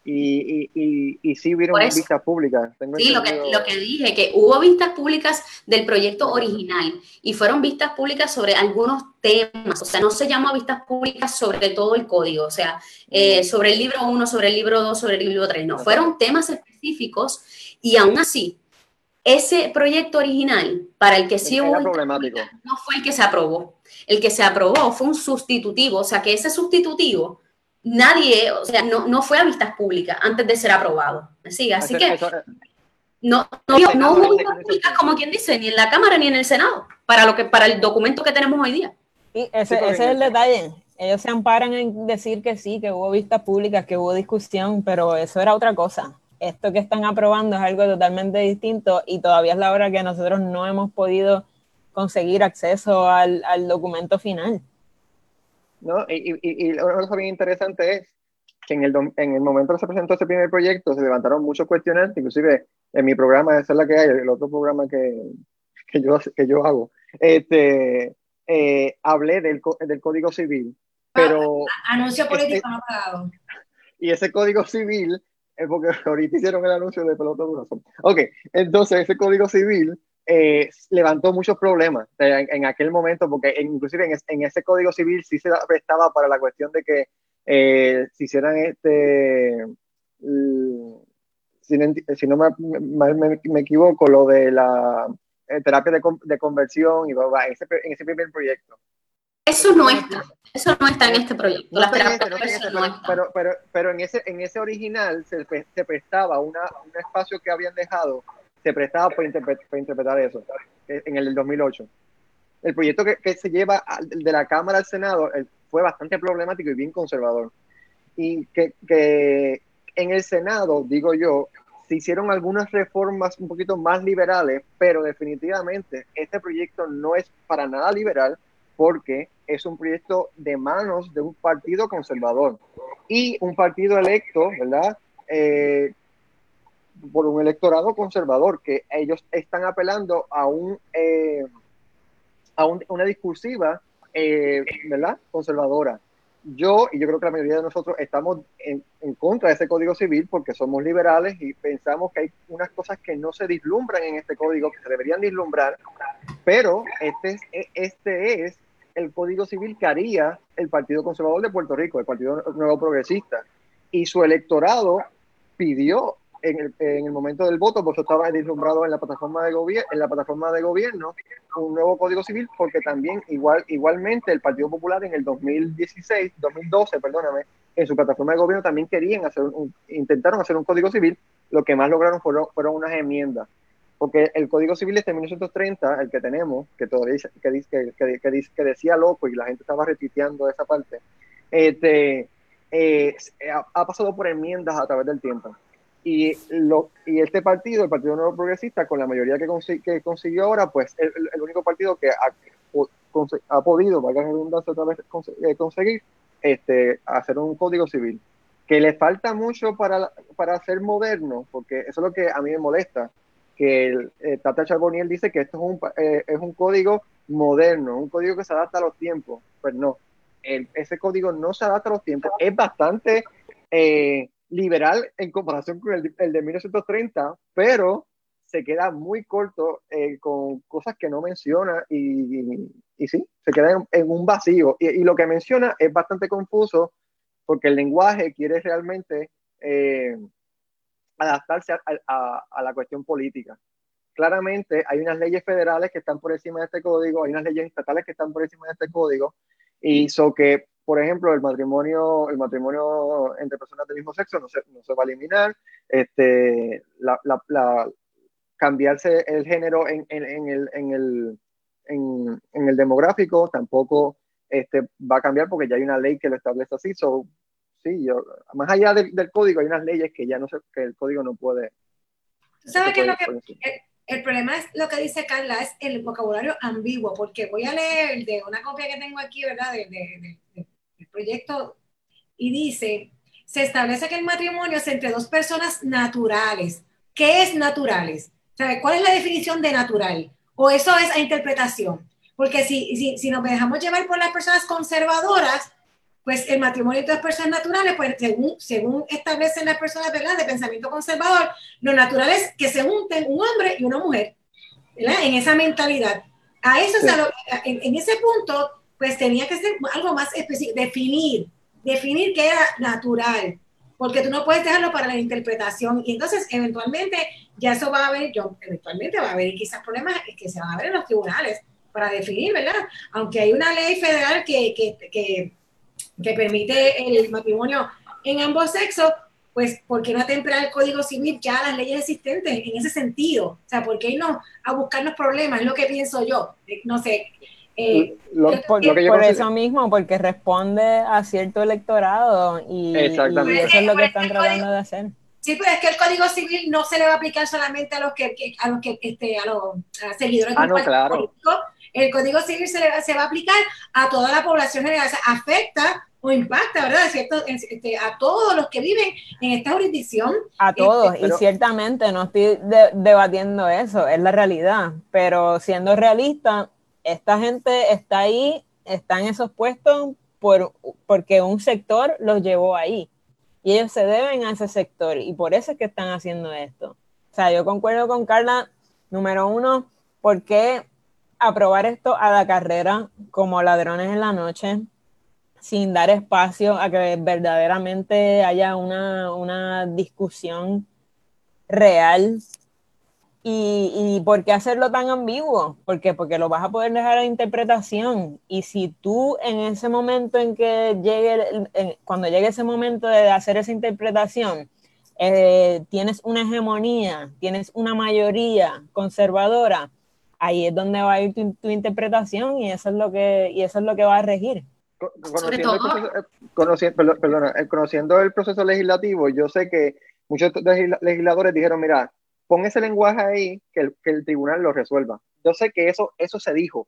y, y, y, sí hubieron vistas públicas. sí, lo que, lo que dije, que hubo vistas públicas del proyecto original y fueron vistas públicas sobre algunos temas, o sea, no se llamó vistas públicas sobre todo el código, o sea, eh, sobre el libro 1, sobre el libro 2, sobre el libro 3, no, fueron temas específicos y aún así, ese proyecto original para el que sí hubo no fue el que se aprobó. El que se aprobó fue un sustitutivo, o sea, que ese sustitutivo nadie, o sea, no, no fue a vistas públicas antes de ser aprobado. Así, así que no, no, hubo vistas públicas, como quien dice, ni en la Cámara ni en el Senado, para, lo que, para el documento que tenemos hoy día. Y ese, ese es el detalle. Ellos se amparan en decir que sí, que hubo vistas públicas, que hubo discusión, pero eso era otra cosa. Esto que están aprobando es algo totalmente distinto y todavía es la hora que nosotros no hemos podido conseguir acceso al, al documento final. ¿No? Y, y, y una cosa bien interesante es que en el, en el momento que se presentó ese primer proyecto se levantaron muchos cuestionantes, inclusive en mi programa, esa es la que hay, el otro programa que, que, yo, que yo hago, este, eh, hablé del, del Código Civil, pero... Ah, anuncio político no pagado. Y ese Código Civil, porque ahorita hicieron el anuncio de pelota. Ok, entonces ese Código Civil eh, levantó muchos problemas en, aquel momento, porque inclusive en, ese código civil sí se prestaba para la cuestión de que eh, se hicieran este, si, no me, me, equivoco, lo de la eh, terapia de, de, conversión y en ese, en ese primer proyecto. Eso no está, eso no está en este proyecto. pero, pero, pero, en ese, en ese original se, se prestaba una, un espacio que habían dejado se prestaba para, interpretar eso en el 2008. El proyecto que, se lleva de la Cámara al Senado eh, fue bastante problemático y bien conservador. Y que, que en el Senado, digo yo, se hicieron algunas reformas un poquito más liberales, pero definitivamente este proyecto no es para nada liberal porque es un proyecto de manos de un partido conservador y un partido electo, ¿verdad? Eh, por un electorado conservador, que ellos están apelando a, un, eh, a una discursiva, eh, ¿verdad? Conservadora. Yo, y yo creo que la mayoría de nosotros estamos en, en, contra de ese código civil porque somos liberales y pensamos que hay unas cosas que no se vislumbran en este código, que se deberían vislumbrar, pero este es, este es el código civil que haría el Partido Conservador de Puerto Rico, el Partido Nuevo Progresista. Y su electorado pidió en el, en el momento del voto, pues estaba deslumbrado en la plataforma de gobierno, en la plataforma de gobierno, un nuevo código civil, porque también igual, igualmente el Partido Popular en el 2016, 2012, perdóname, en su plataforma de gobierno también querían hacer un, intentaron hacer un código civil, lo que más lograron fueron, fueron unas enmiendas. Porque el Código Civil de 1930, el que tenemos, que todavía dice, que, dice, que, que, decía loco y la gente estaba repitiendo esa parte, este, eh, ha, ha, pasado por enmiendas a través del tiempo. Y, lo, y este partido, el Partido Nuevo Progresista, con la mayoría que, consi consiguió ahora, pues el, el, único partido que ha, podido, valga la redundancia otra vez, eh, conseguir este, hacer un código civil. Que le falta mucho para, para ser moderno, porque eso es lo que a mí me molesta, que el, eh, Tata Charbonnier dice que esto es un, eh, es un código moderno, un código que se adapta a los tiempos. Pues no, el, ese código no se adapta a los tiempos, es bastante eh, liberal en comparación con el, el, de 1930, pero se queda muy corto eh, con cosas que no menciona y, y, y sí, se queda en, en un vacío. Y, y, lo que menciona es bastante confuso porque el lenguaje quiere realmente eh, adaptarse a, a, a, la cuestión política. Claramente hay unas leyes federales que están por encima de este código, hay unas leyes estatales que están por encima de este código, y hizo que, por ejemplo, el matrimonio, el matrimonio entre personas del mismo sexo no se, no se va a eliminar, este, la, la, la, cambiarse el género en, en, en el, en, el, en, el demográfico tampoco este, va a cambiar porque ya hay una ley que lo establece así. So, sí, yo, más allá del, del, código hay unas leyes que ya no sé, que el código no puede. ¿Sabes qué es lo que, el, el, problema es lo que dice Carla, es el vocabulario ambiguo, porque voy a leer de una copia que tengo aquí, ¿verdad? De, de, de, proyecto, y dice, se establece que el matrimonio es entre dos personas naturales. ¿Qué es naturales? ¿Sabe? ¿Cuál es la definición de natural? ¿O eso es a interpretación? Porque si, si, si nos dejamos llevar por las personas conservadoras, pues el matrimonio de dos personas naturales, pues según, según establecen las personas ¿verdad? de pensamiento conservador, lo natural es que se junten un hombre y una mujer, ¿verdad? En esa mentalidad. A eso, sí. en, en, ese punto, pues tenía que ser algo más específico, definir, definir qué era natural, porque tú no puedes dejarlo para la interpretación y entonces eventualmente ya eso va a haber, yo, eventualmente va a haber quizás problemas que se van a ver en los tribunales para definir, ¿verdad? Aunque hay una ley federal que, que, que que permite el matrimonio en ambos sexos, pues, ¿por qué no atemperar el Código Civil ya las leyes existentes en ese sentido? O sea, ¿por qué no a buscarnos problemas? Es lo que pienso yo. No sé. Eh, lo, por, lo por eso mismo, porque responde a cierto electorado y, y eso es lo que están tratando de hacer. Sí, pero es que el Código Civil no se le va a aplicar solamente a los que, a los que este, a los a seguidores ah, no, claro. político. El Código Civil se, le, se va a aplicar a toda la población general. O sea, afecta o impacta, ¿verdad? ¿Cierto? Este, a todos los que viven en esta jurisdicción. A todos, este, pero, y ciertamente no estoy de, debatiendo eso, es la realidad, pero siendo realista, esta gente está ahí, está en esos puestos por, porque un sector los llevó ahí. Y ellos se deben a ese sector, y por eso es que están haciendo esto. O sea, yo concuerdo con Carla, número uno, ¿por qué aprobar esto a la carrera como ladrones en la noche? sin dar espacio a que verdaderamente haya una, una discusión real. Y, y, por qué hacerlo tan ambiguo? ¿Por qué? Porque lo vas a poder dejar a interpretación. Y si tú en ese momento en que llegue, en, cuando llegue ese momento de hacer esa interpretación, eh, tienes una hegemonía, tienes una mayoría conservadora, ahí es donde va a ir tu, tu interpretación y eso es lo que, y eso es lo que va a regir conociendo el, proceso, eh, conociendo, perdona, eh, conociendo el proceso legislativo, yo sé que muchos legisladores dijeron, mira, pon ese lenguaje ahí que el, que el tribunal lo resuelva. Yo sé que eso, eso se dijo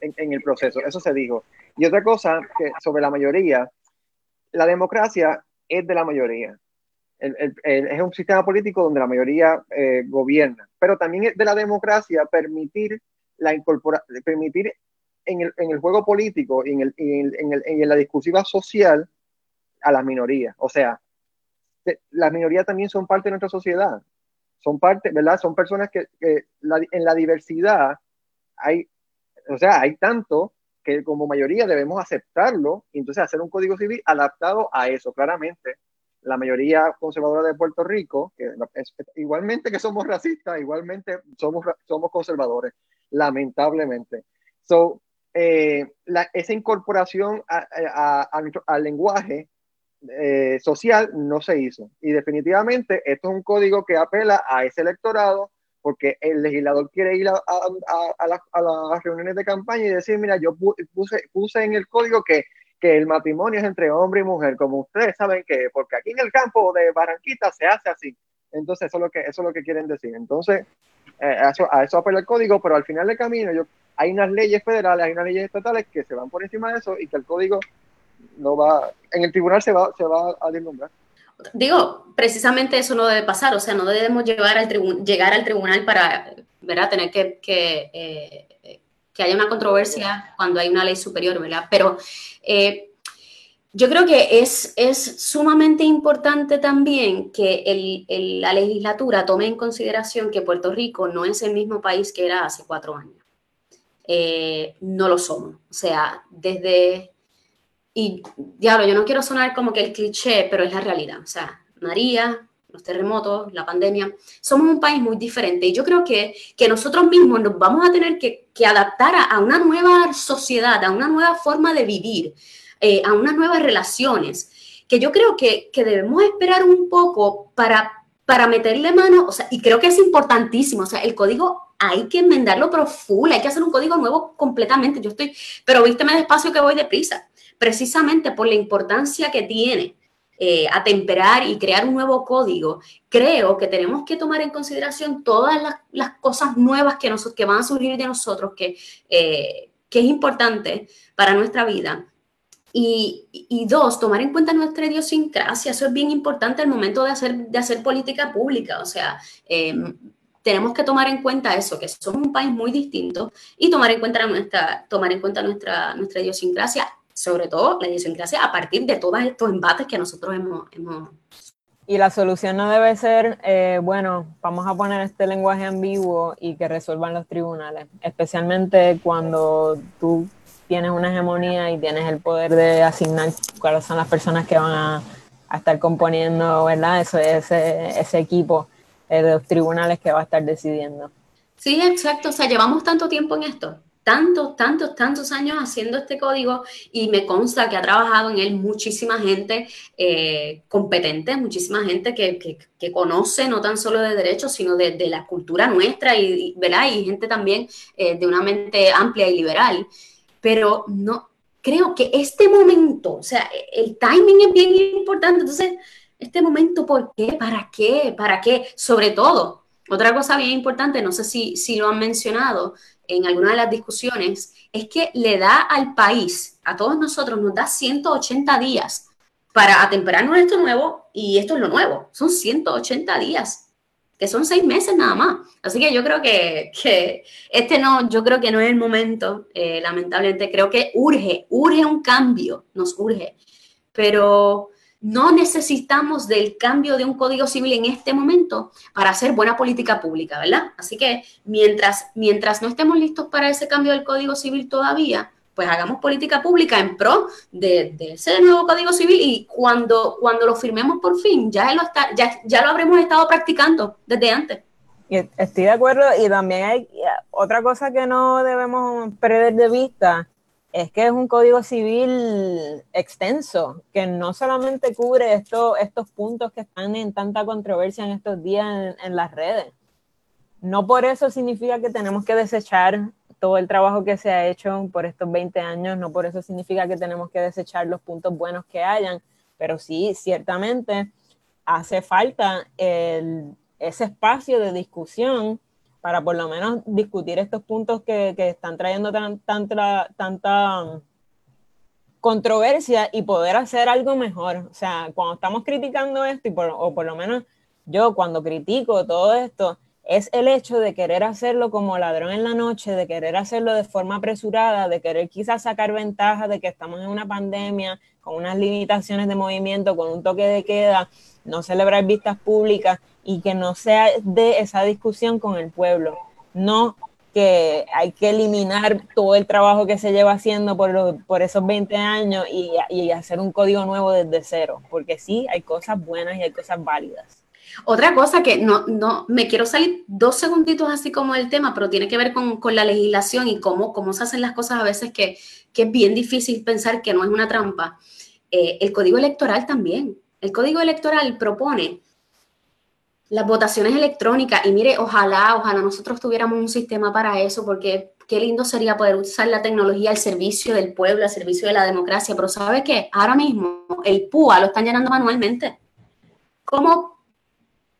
en, el proceso, eso se dijo. Y otra cosa que sobre la mayoría, la democracia es de la mayoría. El, es un sistema político donde la mayoría eh, gobierna, pero también es de la democracia permitir la incorpora, permitir en el, en el juego político y en, en, en, la discursiva social a las minorías. O sea, las minorías también son parte de nuestra sociedad. Son parte, ¿verdad? Son personas que, la, en la diversidad hay, o sea, hay tanto que como mayoría debemos aceptarlo y entonces hacer un código civil adaptado a eso, claramente. la mayoría conservadora de Puerto Rico, que igualmente que somos racistas, igualmente somos, somos conservadores, lamentablemente. So, eh, esa incorporación al lenguaje eh, social no se hizo. Y definitivamente esto es un código que apela a ese electorado porque el legislador quiere ir a, las reuniones de campaña y decir, mira, yo puse, puse en el código que, que el matrimonio es entre hombre y mujer, como ustedes saben que, porque aquí en el campo de Barranquita se hace así. Entonces, eso es lo que, eso es lo que quieren decir. Entonces, eh, a, eso, a eso apela el código, pero al final del camino yo, hay unas leyes federales, hay unas leyes estatales que se van por encima de eso y que el código no va, en el tribunal se va, se va a deslumbrar. Digo, precisamente eso no debe pasar, o sea, no debemos llevar al llegar al tribunal para ¿verdad? tener que, que, eh, que, haya una controversia cuando hay una ley superior, ¿verdad? Pero eh, yo creo que es, es sumamente importante también que el, la legislatura tome en consideración que Puerto Rico no es el mismo país que era hace cuatro años. Eh, no lo somos. O sea, desde y diablo, yo no quiero sonar como que el cliché, pero es la realidad. O sea, María, los terremotos, la pandemia, somos un país muy diferente. Y yo creo que, que nosotros mismos nos vamos a tener que, que adaptar a, una nueva sociedad, a una nueva forma de vivir, eh, a unas nuevas relaciones, que yo creo que, que debemos esperar un poco para, para meterle mano, o sea, y creo que es importantísimo, o sea, el código hay que enmendarlo pero full, hay que hacer un código nuevo completamente. Yo estoy, pero vísteme despacio que voy deprisa precisamente por la importancia que tiene eh, atemperar y crear un nuevo código, creo que tenemos que tomar en consideración todas las, cosas nuevas que, nos, que van a surgir de nosotros, que, eh, que es importante para nuestra vida. Y, dos, tomar en cuenta nuestra idiosincrasia, eso es bien importante al momento de hacer, de hacer política pública, o sea, eh, tenemos que tomar en cuenta eso, que somos un país muy distinto y tomar en cuenta nuestra, tomar en cuenta nuestra, nuestra idiosincrasia sobre todo la idiosincrasia a partir de todos estos embates que nosotros hemos... Y la solución no debe ser, eh, bueno, vamos a poner este lenguaje ambiguo y que resuelvan los tribunales, especialmente cuando tú tienes una hegemonía y tienes el poder de asignar cuáles son las personas que van a, estar componiendo, ¿verdad? Eso, ese, ese equipo de los tribunales que va a estar decidiendo. Sí, exacto. O sea, llevamos tanto tiempo en esto tantos, tantos, tantos años haciendo este código y me consta que ha trabajado en él muchísima gente eh, competente, muchísima gente que, que, conoce no tan solo de derechos, sino de, de la cultura nuestra y, ¿verdad? y gente también eh, de una mente amplia y liberal. Pero no, creo que este momento, o sea, el timing es bien importante. Entonces, este momento, ¿por qué? ¿Para qué? ¿Para qué? Sobre todo, otra cosa bien importante, no sé si, si lo han mencionado, en alguna de las discusiones, es que le da al país, a todos nosotros, nos da 180 días para atemperarnos esto nuevo y esto es lo nuevo. Son 180 días, que son seis meses nada más. Así que yo creo que, este no, yo creo que no es el momento, eh, lamentablemente. Creo que urge, urge un cambio, nos urge. Pero no necesitamos del cambio de un código civil en este momento para hacer buena política pública, ¿verdad? Así que mientras, mientras no estemos listos para ese cambio del código civil todavía, pues hagamos política pública en pro de, ese nuevo código civil y cuando, cuando lo firmemos por fin, ya lo, está, ya, ya lo habremos estado practicando desde antes. Estoy de acuerdo y también hay otra cosa que no debemos perder de vista es que es un código civil extenso, que no solamente cubre esto, estos puntos que están en tanta controversia en estos días en, las redes. No por eso significa que tenemos que desechar todo el trabajo que se ha hecho por estos 20 años, no por eso significa que tenemos que desechar los puntos buenos que hayan, pero sí, ciertamente hace falta ese espacio de discusión para por lo menos discutir estos puntos que, están trayendo tanta, tanta um, controversia y poder hacer algo mejor. O sea, cuando estamos criticando esto, y o por lo menos yo cuando critico todo esto, es el hecho de querer hacerlo como ladrón en la noche, de querer hacerlo de forma apresurada, de querer quizás sacar ventaja de que estamos en una pandemia, con unas limitaciones de movimiento, con un toque de queda, no celebrar vistas públicas y que no sea de esa discusión con el pueblo. No que hay que eliminar todo el trabajo que se lleva haciendo por, por esos 20 años y, y hacer un código nuevo desde cero, porque sí, hay cosas buenas y hay cosas válidas. Otra cosa que no, no, me quiero salir dos segunditos así como el tema, pero tiene que ver con, con la legislación y cómo, cómo se hacen las cosas a veces que, que es bien difícil pensar que no es una trampa. Eh, el código electoral también. El código electoral propone las votaciones electrónicas y mire, ojalá, ojalá nosotros tuviéramos un sistema para eso, porque qué lindo sería poder usar la tecnología al servicio del pueblo, al servicio de la democracia, pero ¿sabe qué? Ahora mismo el PUA lo están llenando manualmente. ¿Cómo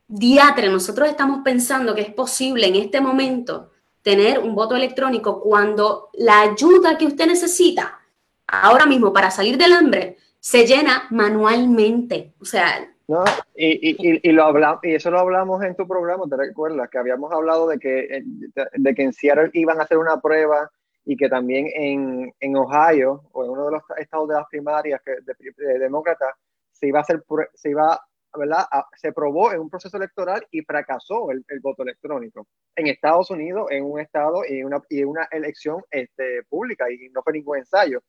diatre nosotros estamos pensando que es posible en este momento tener un voto electrónico cuando la ayuda que usted necesita ahora mismo para salir del hambre se llena manualmente? O sea, no, y, y, y, lo hablamos, y eso lo hablamos en tu programa, ¿te recuerdas? Que habíamos hablado de que, eh, de que en Seattle iban a hacer una prueba y que también en, en Ohio, o en uno de los estados de las primarias que, de, demócratas, se iba a hacer, se iba, ¿verdad? se probó en un proceso electoral y fracasó el, el, voto electrónico. En Estados Unidos, en un estado y una, y una elección este, pública, y no fue ningún ensayo.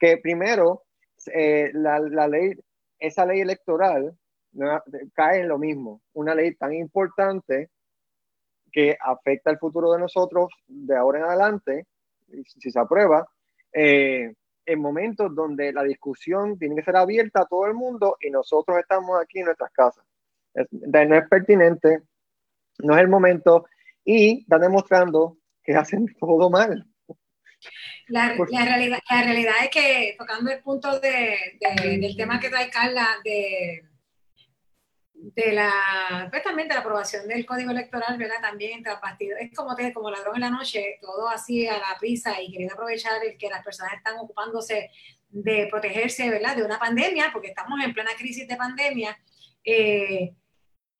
Que primero, eh, la, la ley, esa ley electoral cae en lo mismo. Una ley tan importante que afecta el futuro de nosotros de ahora en adelante, si se aprueba, eh, en momentos donde la discusión tiene que ser abierta a todo el mundo y nosotros estamos aquí en nuestras casas. no es pertinente, no es el momento y está demostrando que hacen todo mal. La, la, realidad, la realidad es que, tocando el punto de, del tema que trae Carla, de, de la, pues también de la aprobación del código electoral, ¿verdad? También entre partidos. Es como, te, como ladrón en la noche, todo así a la prisa y queriendo aprovechar el que las personas están ocupándose de protegerse, ¿verdad? De una pandemia, porque estamos en plena crisis de pandemia. Eh,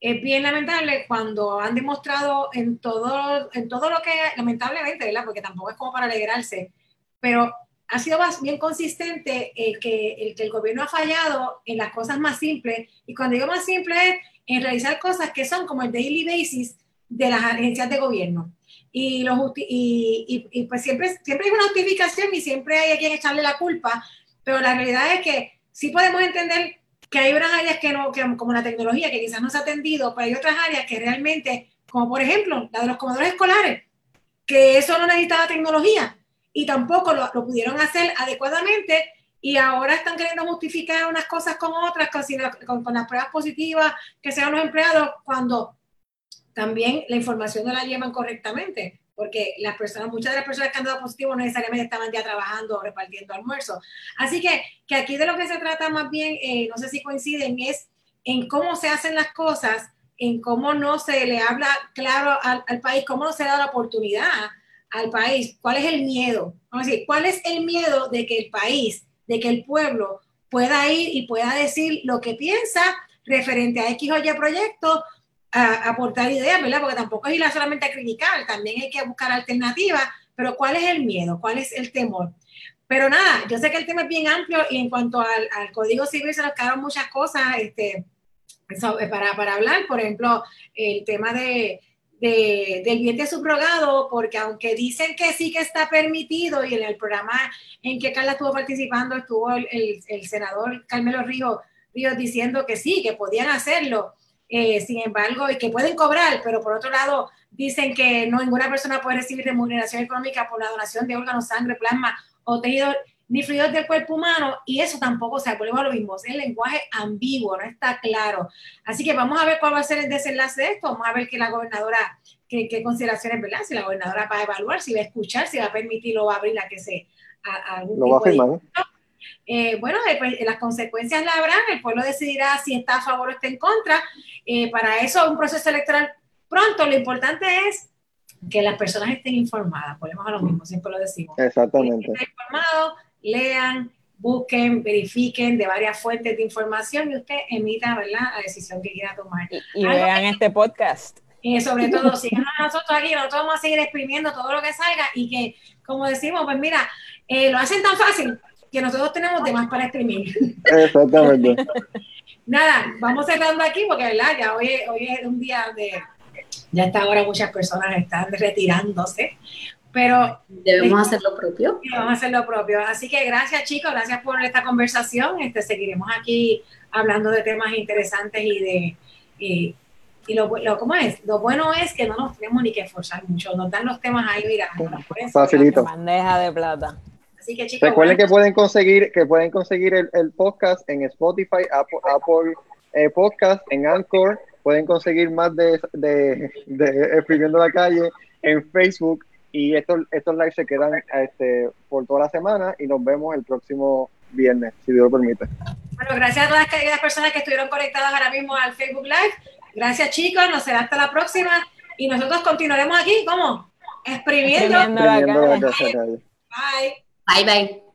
es bien lamentable cuando han demostrado en todo, en todo lo que, lamentablemente, ¿verdad? Porque tampoco es como para alegrarse, pero ha sido bien consistente el que, el que el gobierno ha fallado en las cosas más simples, y cuando digo más simple es en realizar cosas que son como el daily basis de las agencias de gobierno. Y, los, y, y, pues siempre, siempre hay una justificación y siempre hay a quien echarle la culpa, pero la realidad es que sí podemos entender que hay unas áreas que no, que, como la tecnología, que quizás no se ha atendido, pero hay otras áreas que realmente, como por ejemplo la de los comedores escolares, que eso no necesitaba tecnología, y tampoco lo, pudieron hacer adecuadamente y ahora están queriendo justificar unas cosas con otras, con, con, las pruebas positivas que sean los empleados, cuando también la información no la llevan correctamente, porque las personas, muchas de las personas que han dado positivo no necesariamente estaban ya trabajando o repartiendo almuerzo. Así que, que aquí de lo que se trata más bien, eh, no sé si coinciden, es en cómo se hacen las cosas, en cómo no se le habla claro al, al país, cómo no se da la oportunidad al país, ¿cuál es el miedo? Vamos a decir, ¿cuál es el miedo de que el país, de que el pueblo pueda ir y pueda decir lo que piensa referente a X o Y proyecto, aportar ideas, ¿verdad? Porque tampoco es ir solamente a criticar, también hay que buscar alternativas, pero ¿cuál es el miedo? ¿Cuál es el temor? Pero nada, yo sé que el tema es bien amplio y en cuanto al, al Código Civil se nos quedaron muchas cosas este, para, para hablar, por ejemplo, el tema de, de, del vientre subrogado, porque aunque dicen que sí que está permitido, y en el programa en que Carla estuvo participando, estuvo el, senador Carmelo Ríos, Ríos diciendo que sí, que podían hacerlo, eh, sin embargo, y que pueden cobrar, pero por otro lado, dicen que no ninguna persona puede recibir remuneración económica por la donación de órganos, sangre, plasma o tejido ni fluidos del cuerpo humano, y eso tampoco, o sea, volvemos a lo mismo, es el lenguaje ambiguo, no está claro. Así que vamos a ver cuál va a ser el desenlace de esto, vamos a ver que la gobernadora, qué, consideraciones, ¿verdad? Si la gobernadora va a evaluar, si va a escuchar, si va a permitir o va a abrir a que se... A, algún lo va a firmar. Eh, bueno, pues, las consecuencias la habrán, el pueblo decidirá si está a favor o está en contra. Eh, para eso, un proceso electoral pronto, lo importante es que las personas estén informadas, volvemos a lo mismo, siempre lo decimos. Exactamente. Estén informados, lean, busquen, verifiquen de varias fuentes de información y usted emita ¿verdad? la decisión que quiera tomar. Y, vean este podcast. Y sobre todo, síganos a nosotros aquí, nosotros vamos a seguir exprimiendo todo lo que salga y que, como decimos, pues mira, eh, lo hacen tan fácil que nosotros tenemos de más para exprimir. Exactamente. Nada, vamos cerrando aquí porque, ¿verdad? Ya hoy, hoy es un día de, Ya hasta ahora muchas personas están retirándose, pero debemos hacer lo propio. A hacer lo propio. Así que gracias chicos, gracias por esta conversación. Este, seguiremos aquí hablando de temas interesantes y de... Y, lo, lo, ¿cómo es? Lo bueno es que no nos tenemos ni que esforzar mucho, nos dan los temas ahí, mira. Facilito. Bandeja de plata. Así que chicos. Recuerden que pueden conseguir, que pueden conseguir el, el podcast en Spotify, Apple, Apple eh, Podcast, en Anchor. Pueden conseguir más de, de, de Escribiendo la Calle en Facebook y estos, estos lives se quedan este, por toda la semana y nos vemos el próximo viernes, si Dios lo permite. Bueno, gracias a todas las personas que estuvieron conectadas ahora mismo al Facebook Live. Gracias chicos, nos será hasta la próxima y nosotros continuaremos aquí, ¿cómo? Exprimiendo. Exprimiendo la Bye. Bye bye.